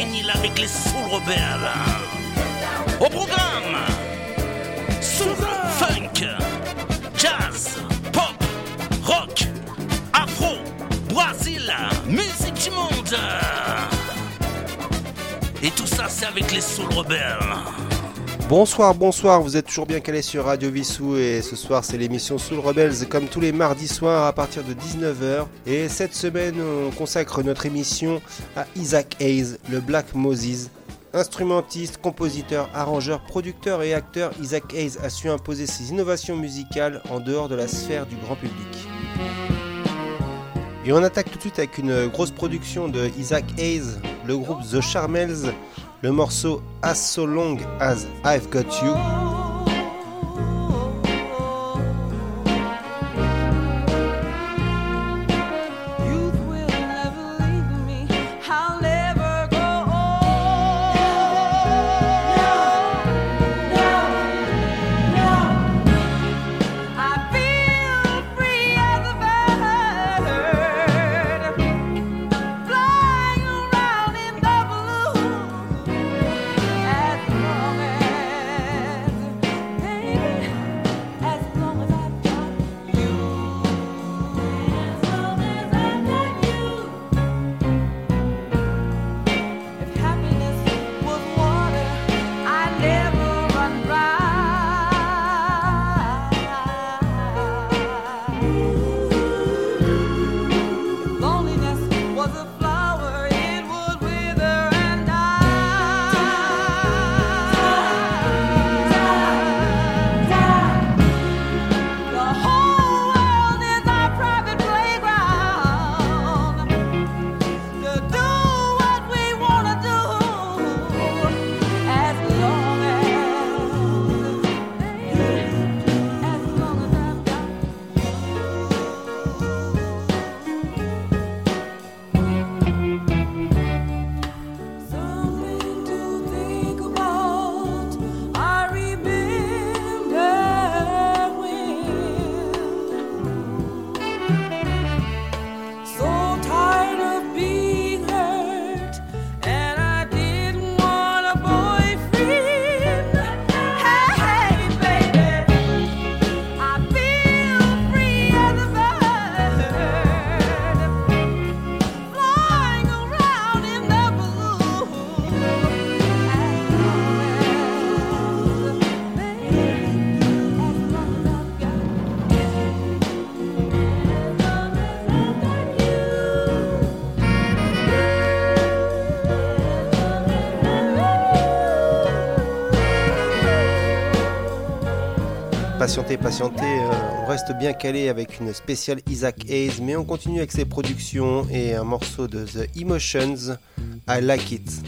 avec les Soul Rebelles. Au programme, Soul, Funk, Jazz, Pop, Rock, Afro, Brésil, musique du monde. Et tout ça, c'est avec les Soul Rebelles. Bonsoir, bonsoir, vous êtes toujours bien calé sur Radio Vissou et ce soir c'est l'émission Soul Rebels comme tous les mardis soirs à partir de 19h. Et cette semaine on consacre notre émission à Isaac Hayes, le Black Moses. Instrumentiste, compositeur, arrangeur, producteur et acteur, Isaac Hayes a su imposer ses innovations musicales en dehors de la sphère du grand public. Et on attaque tout de suite avec une grosse production de Isaac Hayes, le groupe The Charmels le morceau As So Long As I've Got You. Patientez, patientez, euh, on reste bien calé avec une spéciale Isaac Hayes, mais on continue avec ses productions et un morceau de The Emotions, I Like It.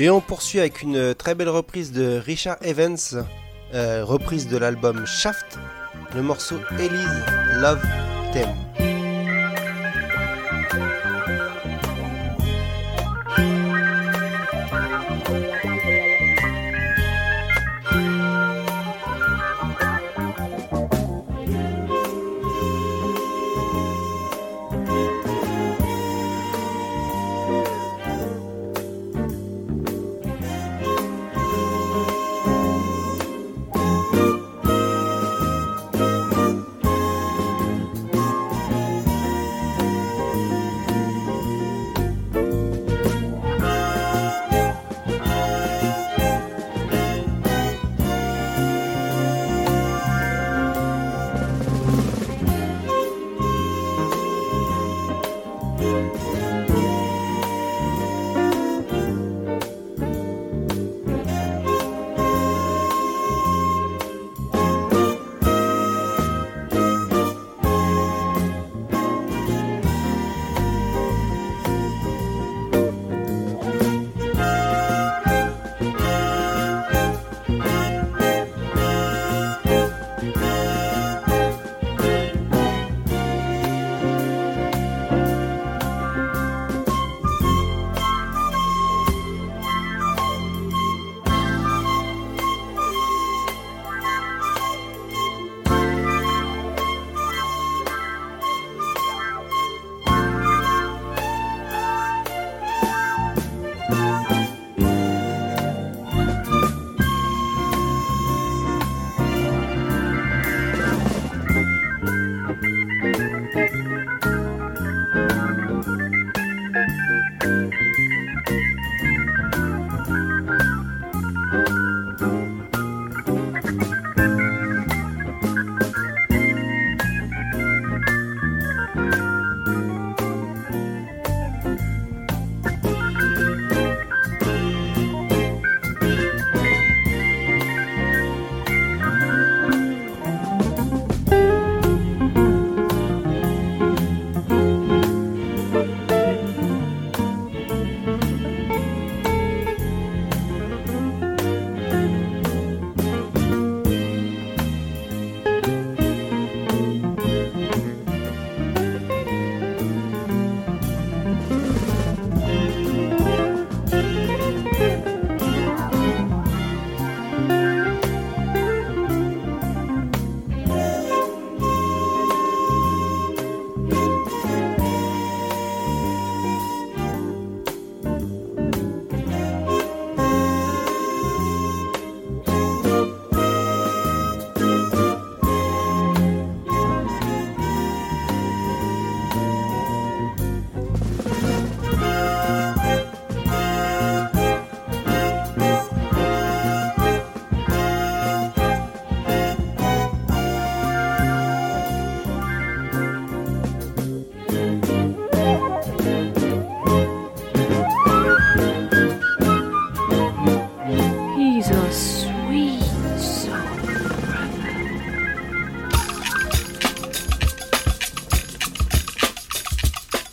Et on poursuit avec une très belle reprise de Richard Evans, euh, reprise de l'album Shaft, le morceau Elise Love Theme.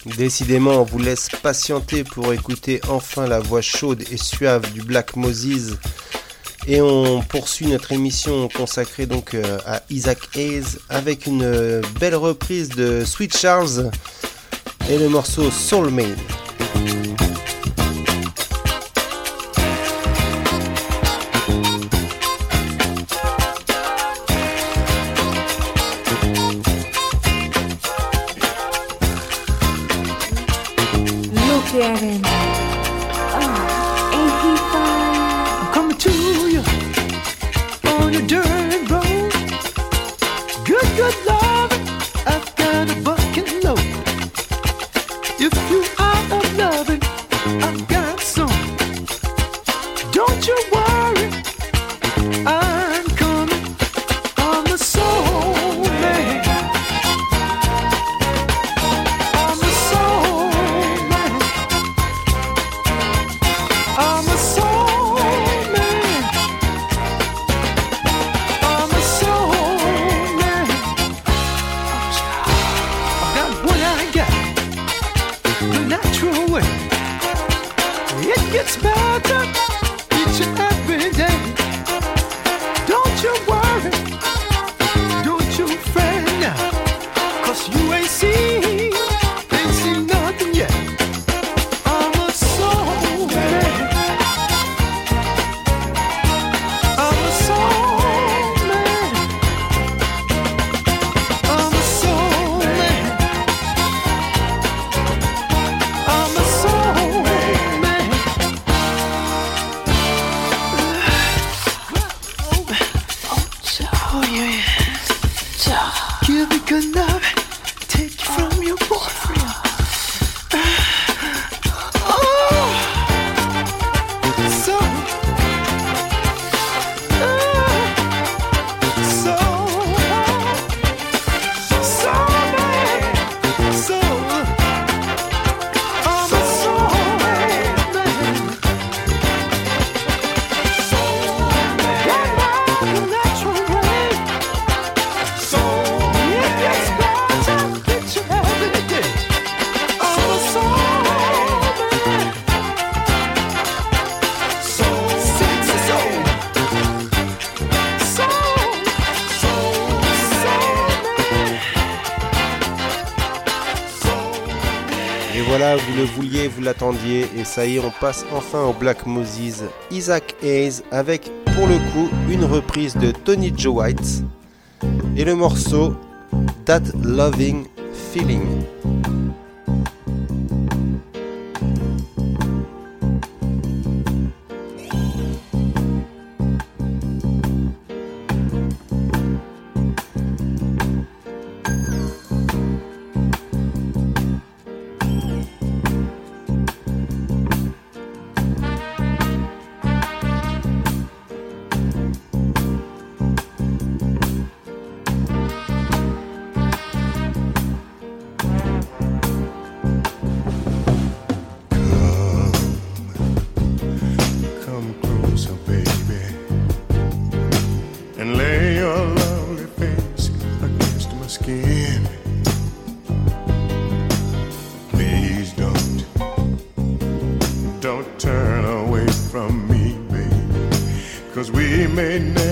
Décidément, on vous laisse patienter pour écouter enfin la voix chaude et suave du Black Moses. Et on poursuit notre émission consacrée donc euh, à Isaac Hayes avec une euh, belle reprise de Sweet Charles et le morceau Soulmate. It l'attendiez et ça y est, on passe enfin au Black Moses, Isaac Hayes avec pour le coup une reprise de Tony Joe White et le morceau That Loving Feeling. may never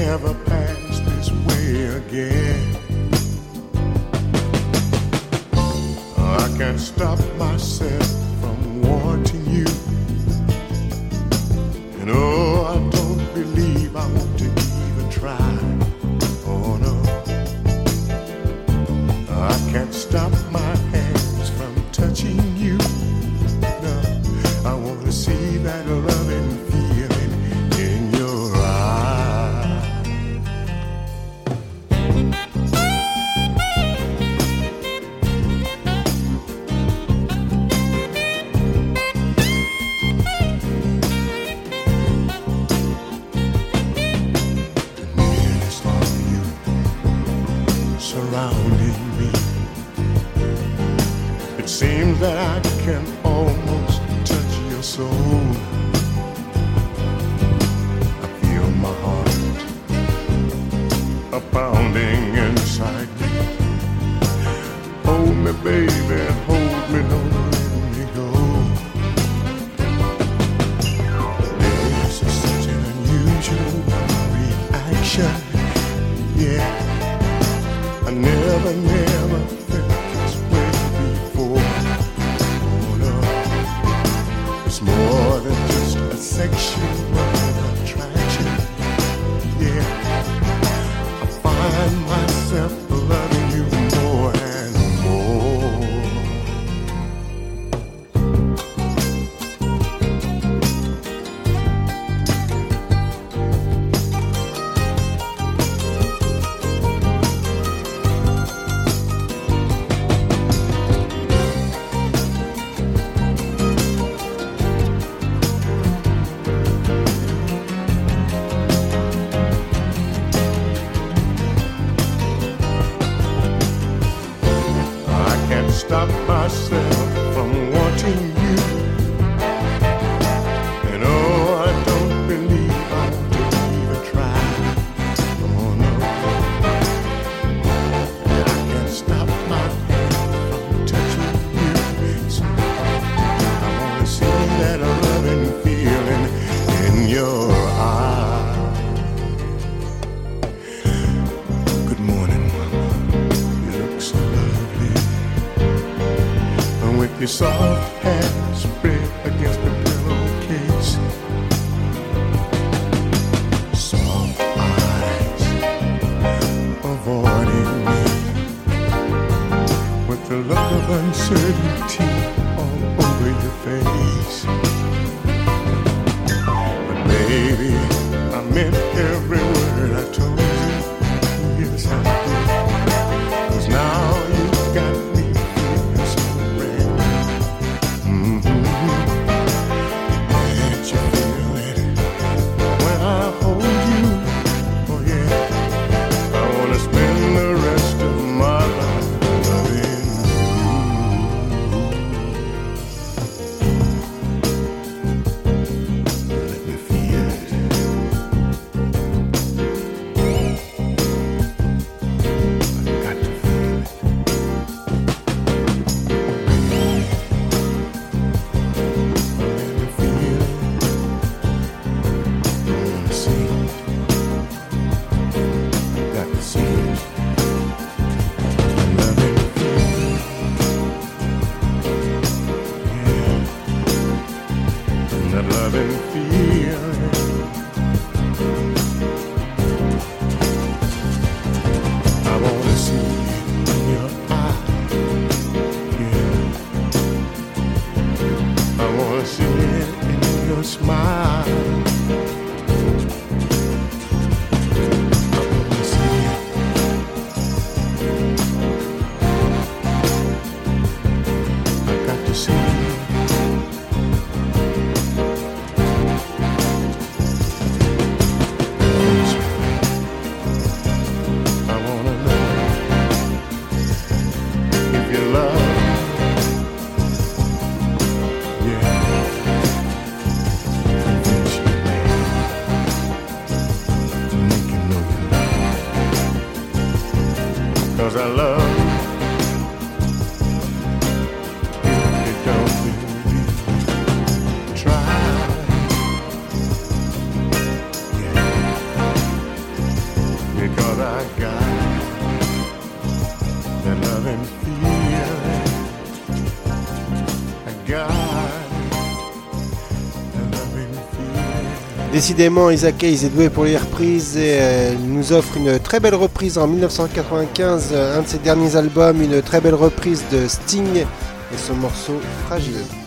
Décidément, Isaac Hayes est doué pour les reprises et euh, nous offre une très belle reprise en 1995, euh, un de ses derniers albums, une très belle reprise de Sting et son morceau Fragile.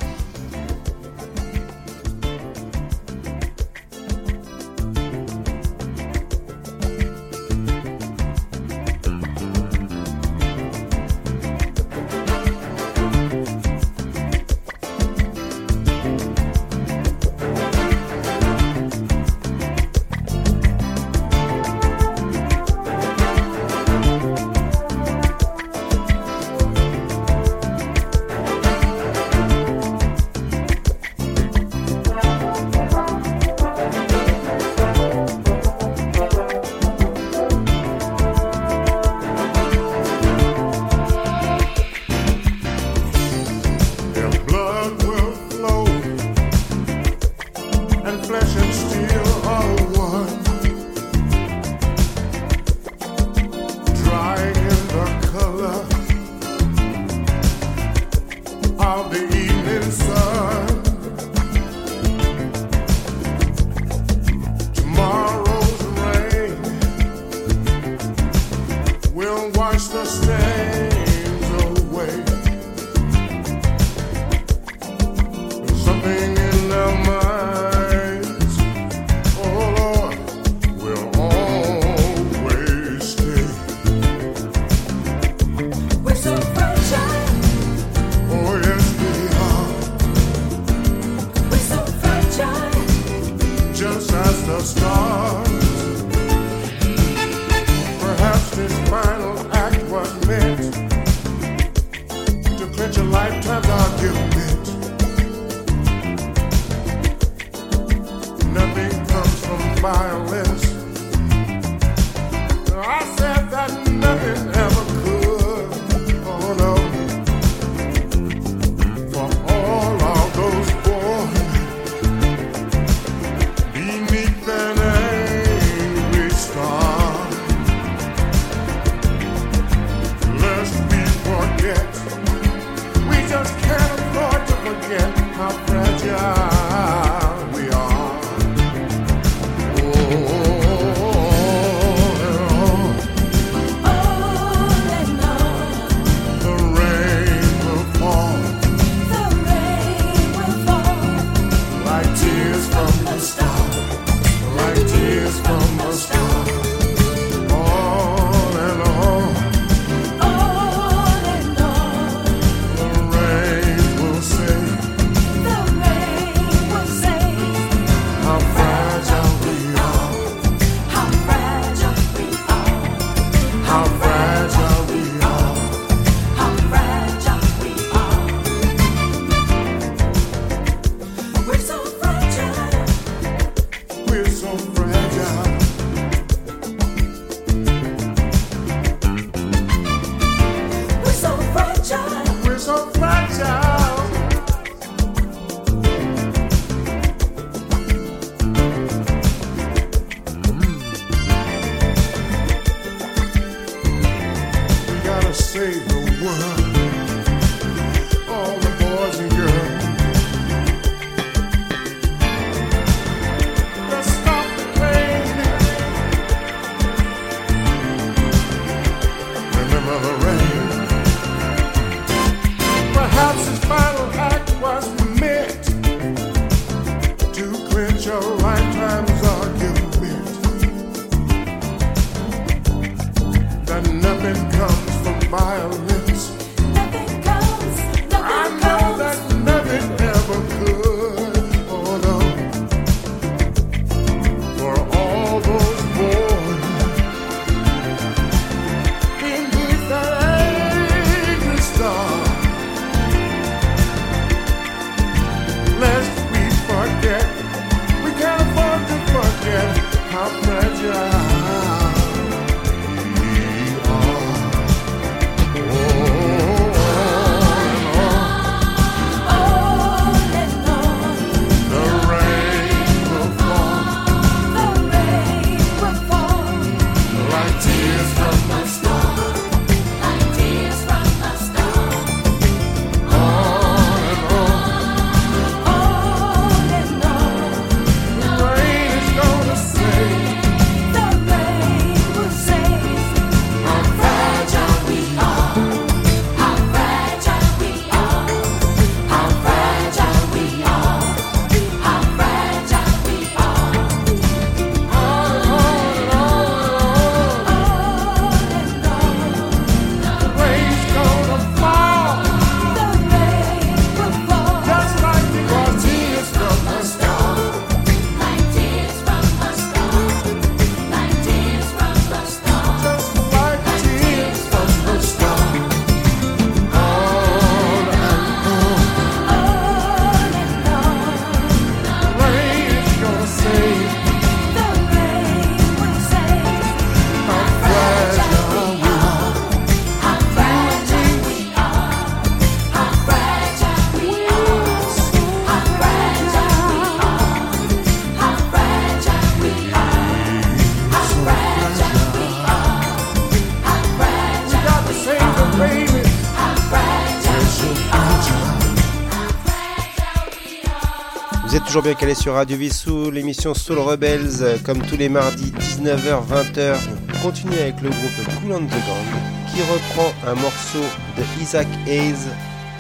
Toujours bien calé sur Radio Vissou, l'émission Soul Rebels, comme tous les mardis 19h-20h. On continue avec le groupe Cool on the Gang qui reprend un morceau de Isaac Hayes,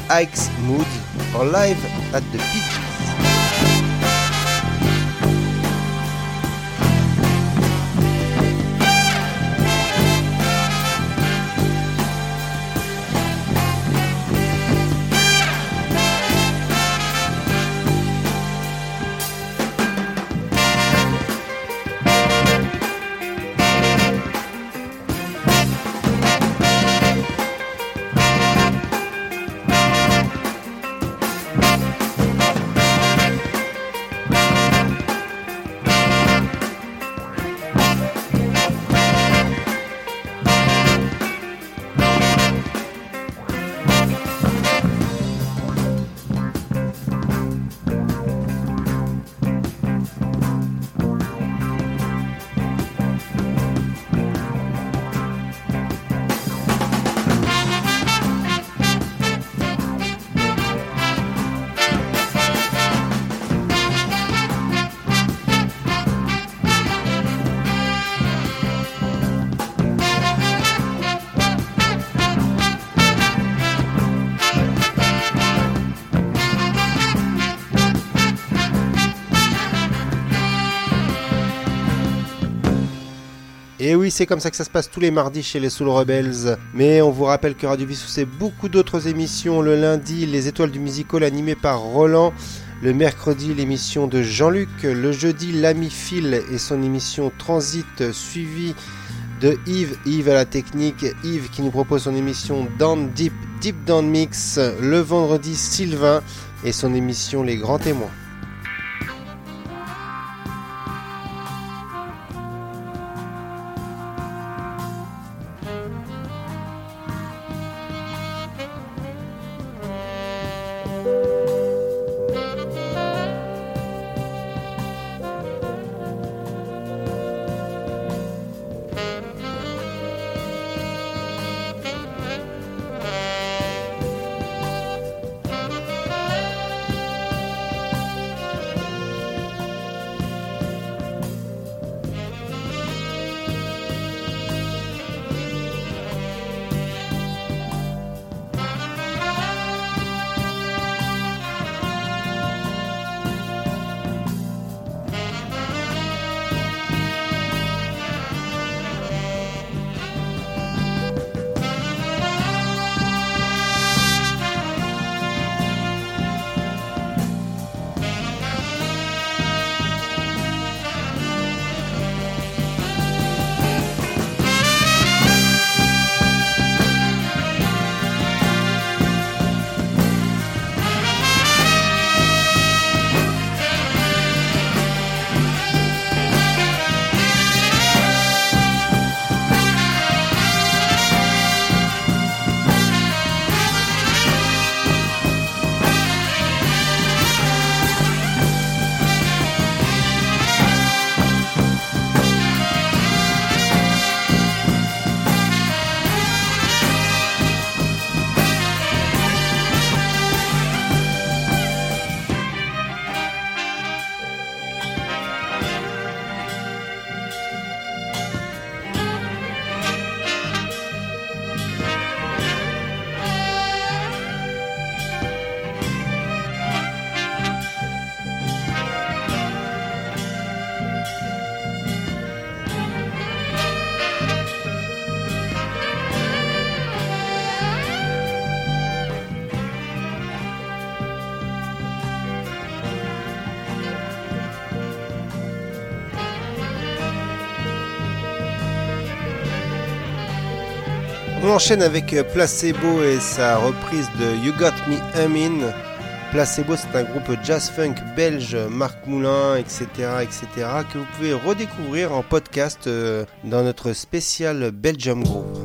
Ike's Mood, en live at the Beach Et oui, c'est comme ça que ça se passe tous les mardis chez les Soul Rebels. Mais on vous rappelle que Radio Vissou, c'est beaucoup d'autres émissions. Le lundi, les étoiles du musical animé par Roland. Le mercredi, l'émission de Jean-Luc. Le jeudi, l'ami Phil et son émission Transit, suivi de Yves. Yves à la technique. Yves qui nous propose son émission Down Deep, Deep Down Mix. Le vendredi, Sylvain et son émission Les Grands Témoins. Enchaîne avec euh, Placebo et sa reprise de You Got Me Humming. Placebo, c'est un groupe jazz funk belge, Marc Moulin, etc., etc., que vous pouvez redécouvrir en podcast euh, dans notre spécial Belgium Group.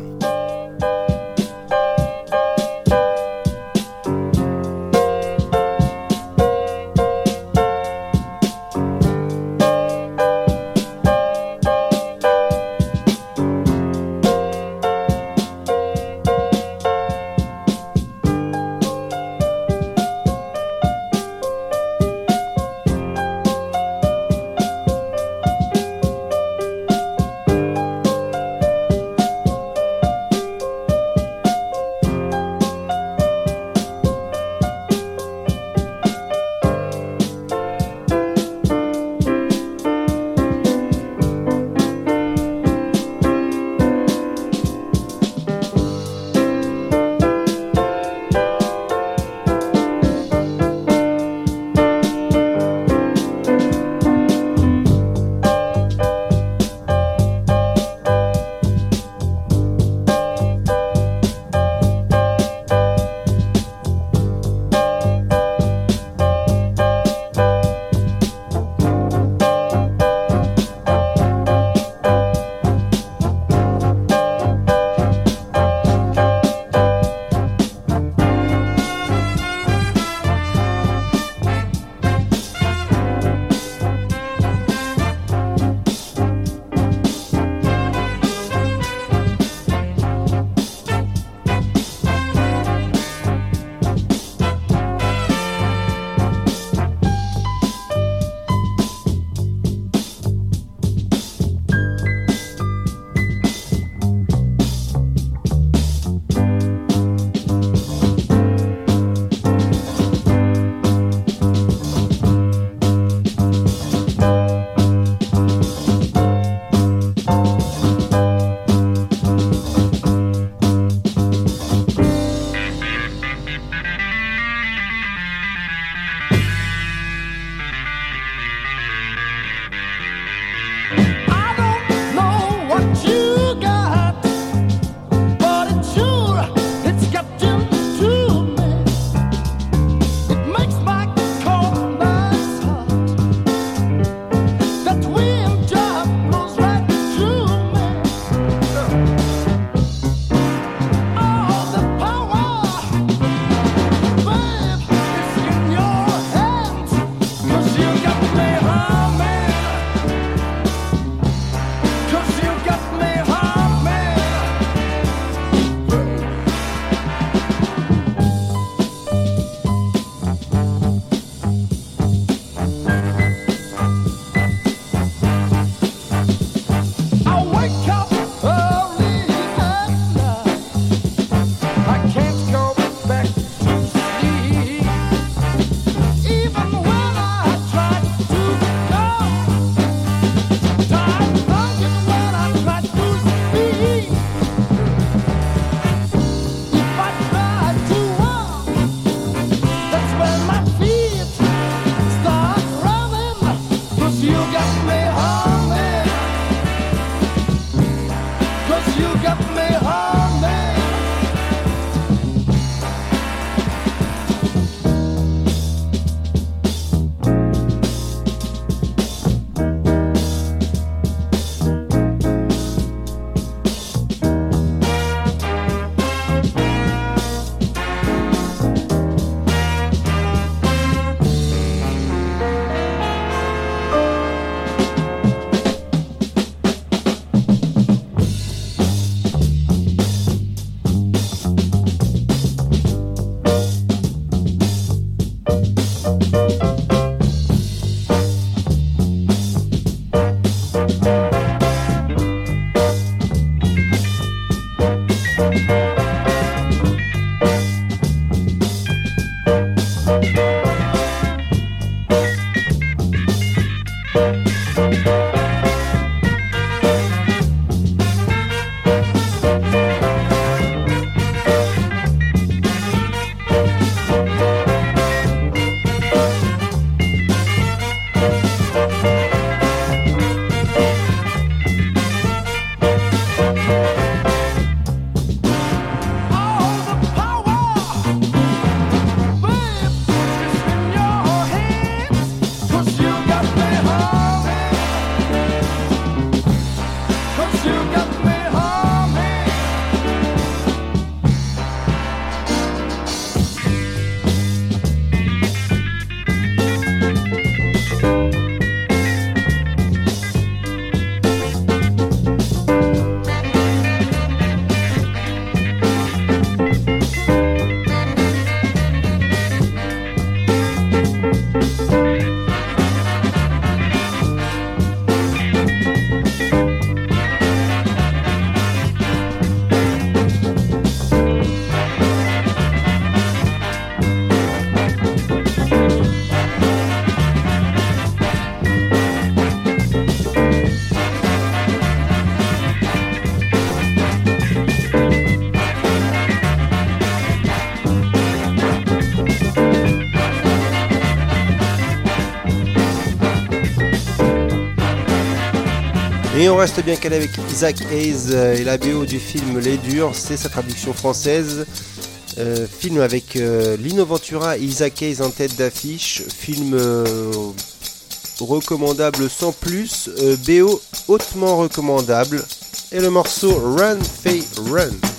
Et on reste bien calé avec Isaac Hayes euh, et la BO du film Les Durs, c'est sa traduction française. Euh, film avec euh, Lino Ventura et Isaac Hayes en tête d'affiche. Film recommandable sans plus. BO hautement recommandable. Et le morceau Run Fay Run.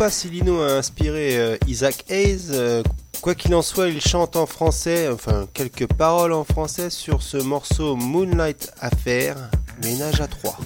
Pas si Lino a inspiré euh, Isaac Hayes. Euh, quoi qu'il en soit, il chante en français, enfin quelques paroles en français sur ce morceau Moonlight Affair, ménage à trois.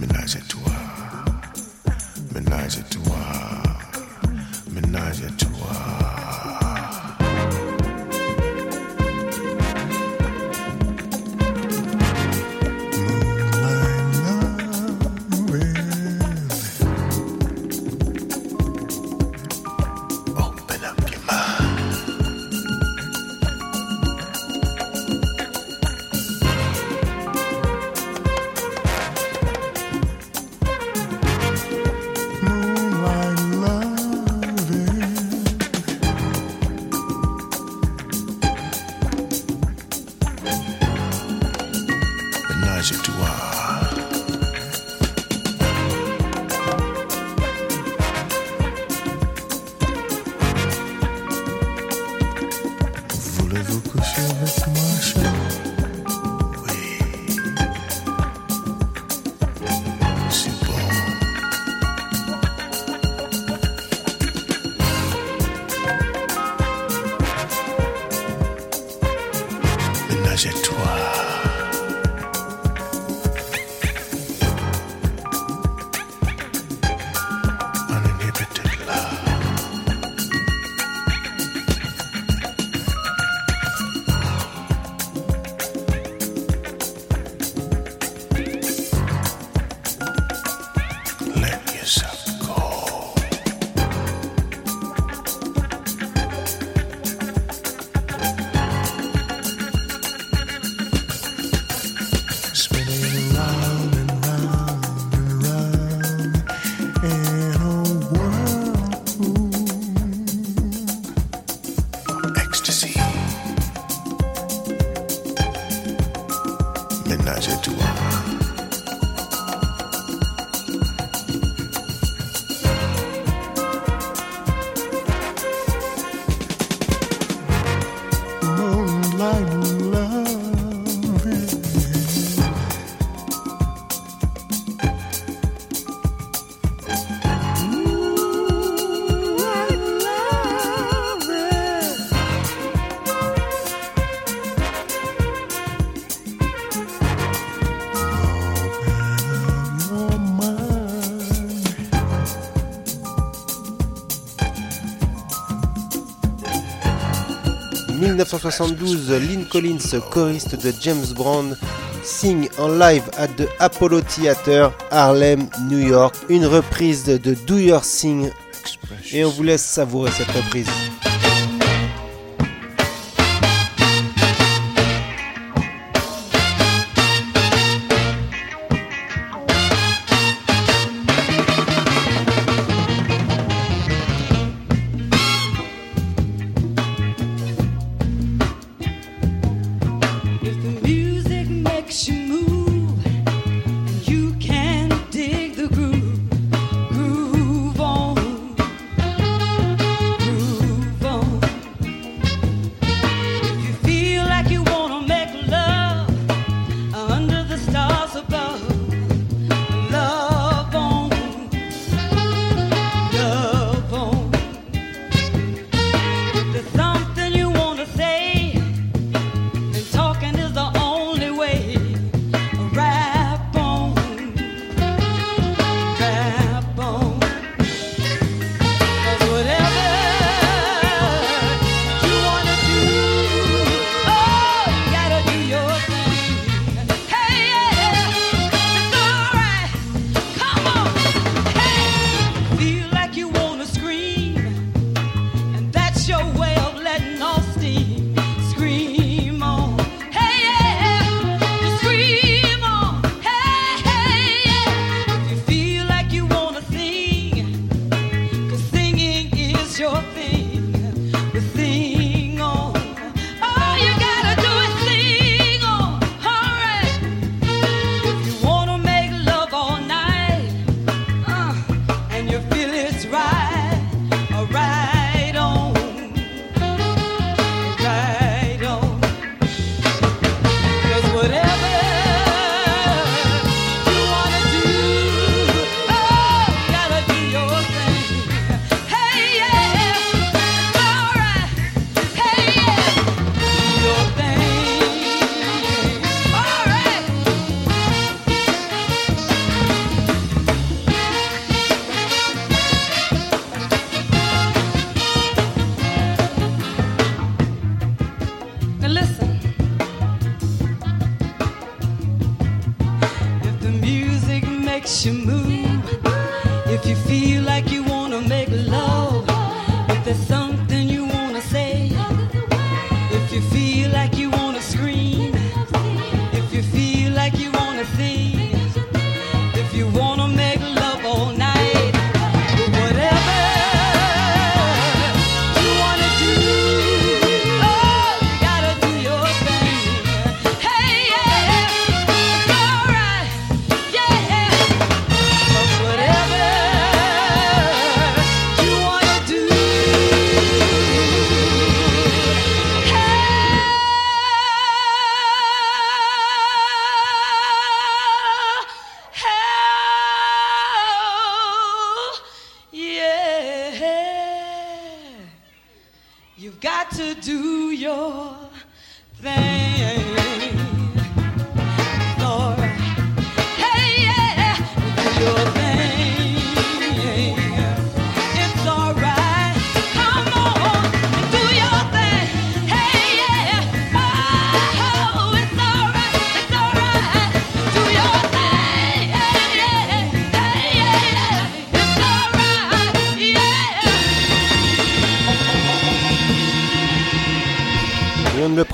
Ménage à toi. Ménage à toi. Ménage à toi. ecstasy. Midnight at 2 1972, Lynn Collins, choriste de James Brown, signe en live at the Apollo Theater, Harlem, New York, une reprise de Do Your Thing. Et on vous laisse savourer cette reprise.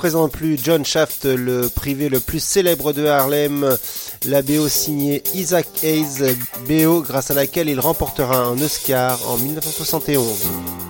Présente plus John Shaft, le privé le plus célèbre de Harlem. La BO signée Isaac Hayes, BO grâce à laquelle il remportera un Oscar en 1971.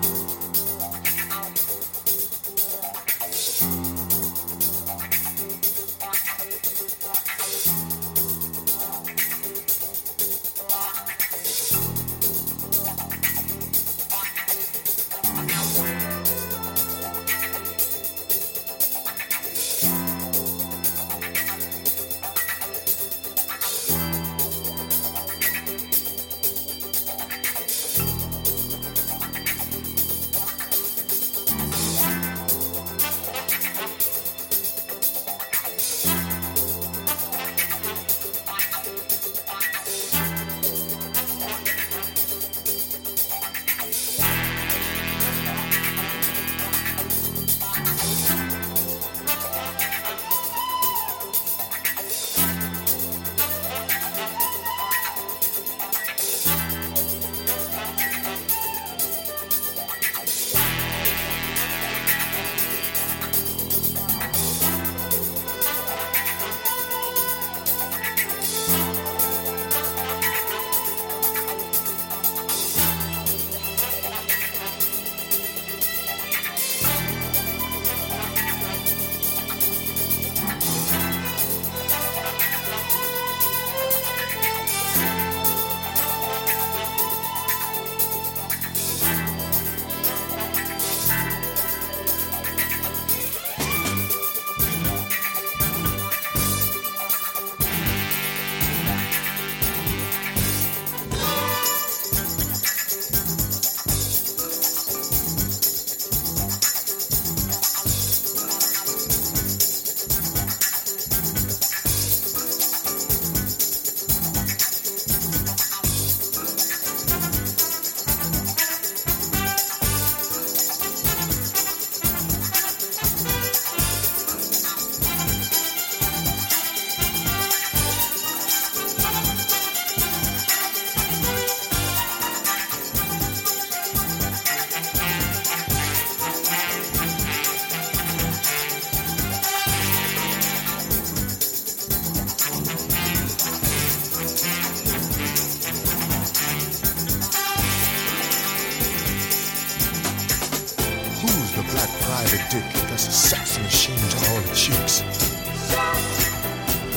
Dick. That's a sex machine to all the chicks.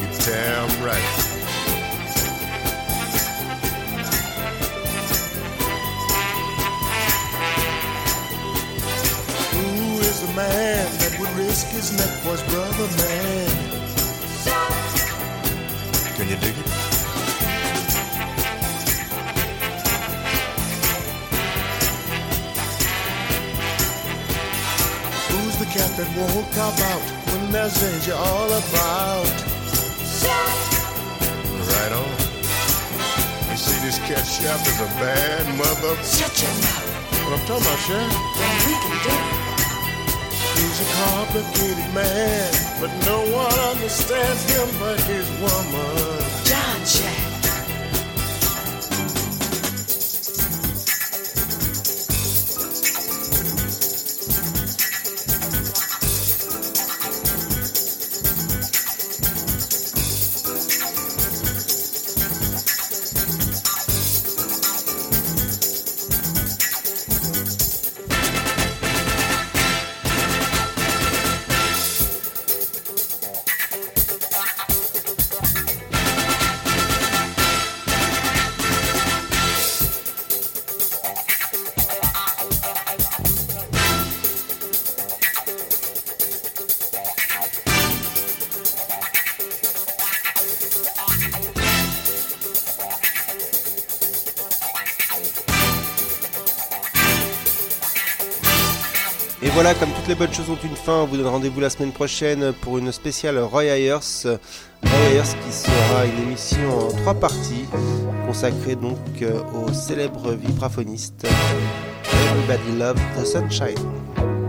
You damn right. Who is the man that would risk his neck for his brother, man? Can you dig it? That won't cop out when there's danger all about? Right on. You see, this cat chef is a bad mother. Shut your mouth. What I'm talking about, Chef? Then we can do it. He's a complicated man, but no one understands him but his woman. John Jack. Les bonnes choses ont une fin, on vous donne rendez-vous la semaine prochaine pour une spéciale Roy Ayers. Roy Ayers qui sera une émission en trois parties consacrée donc euh, au célèbre vibraphoniste Everybody Love the Sunshine.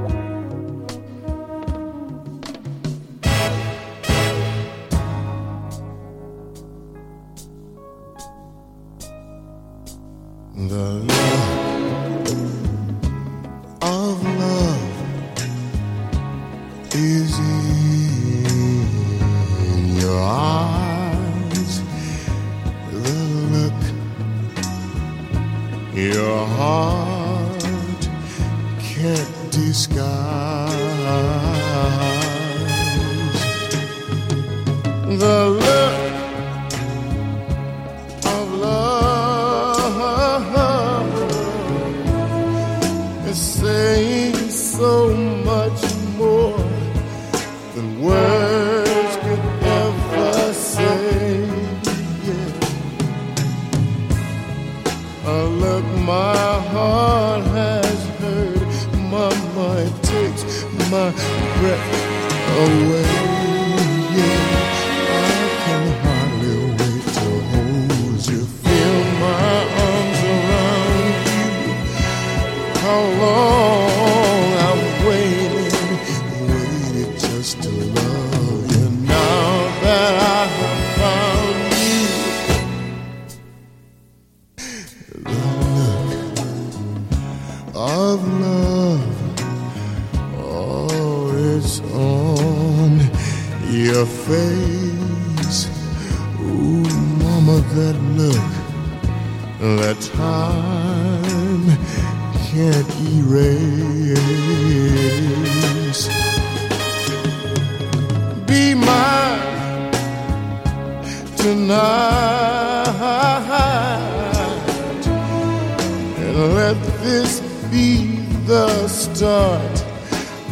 Tonight, and let this be the start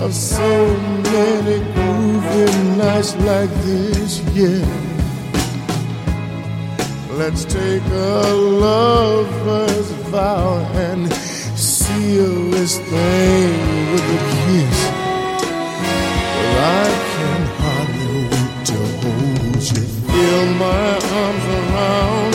of so many grooving nights like this. Yeah. Let's take a lover's vow and seal this thing with a kiss. Well, feel my arms around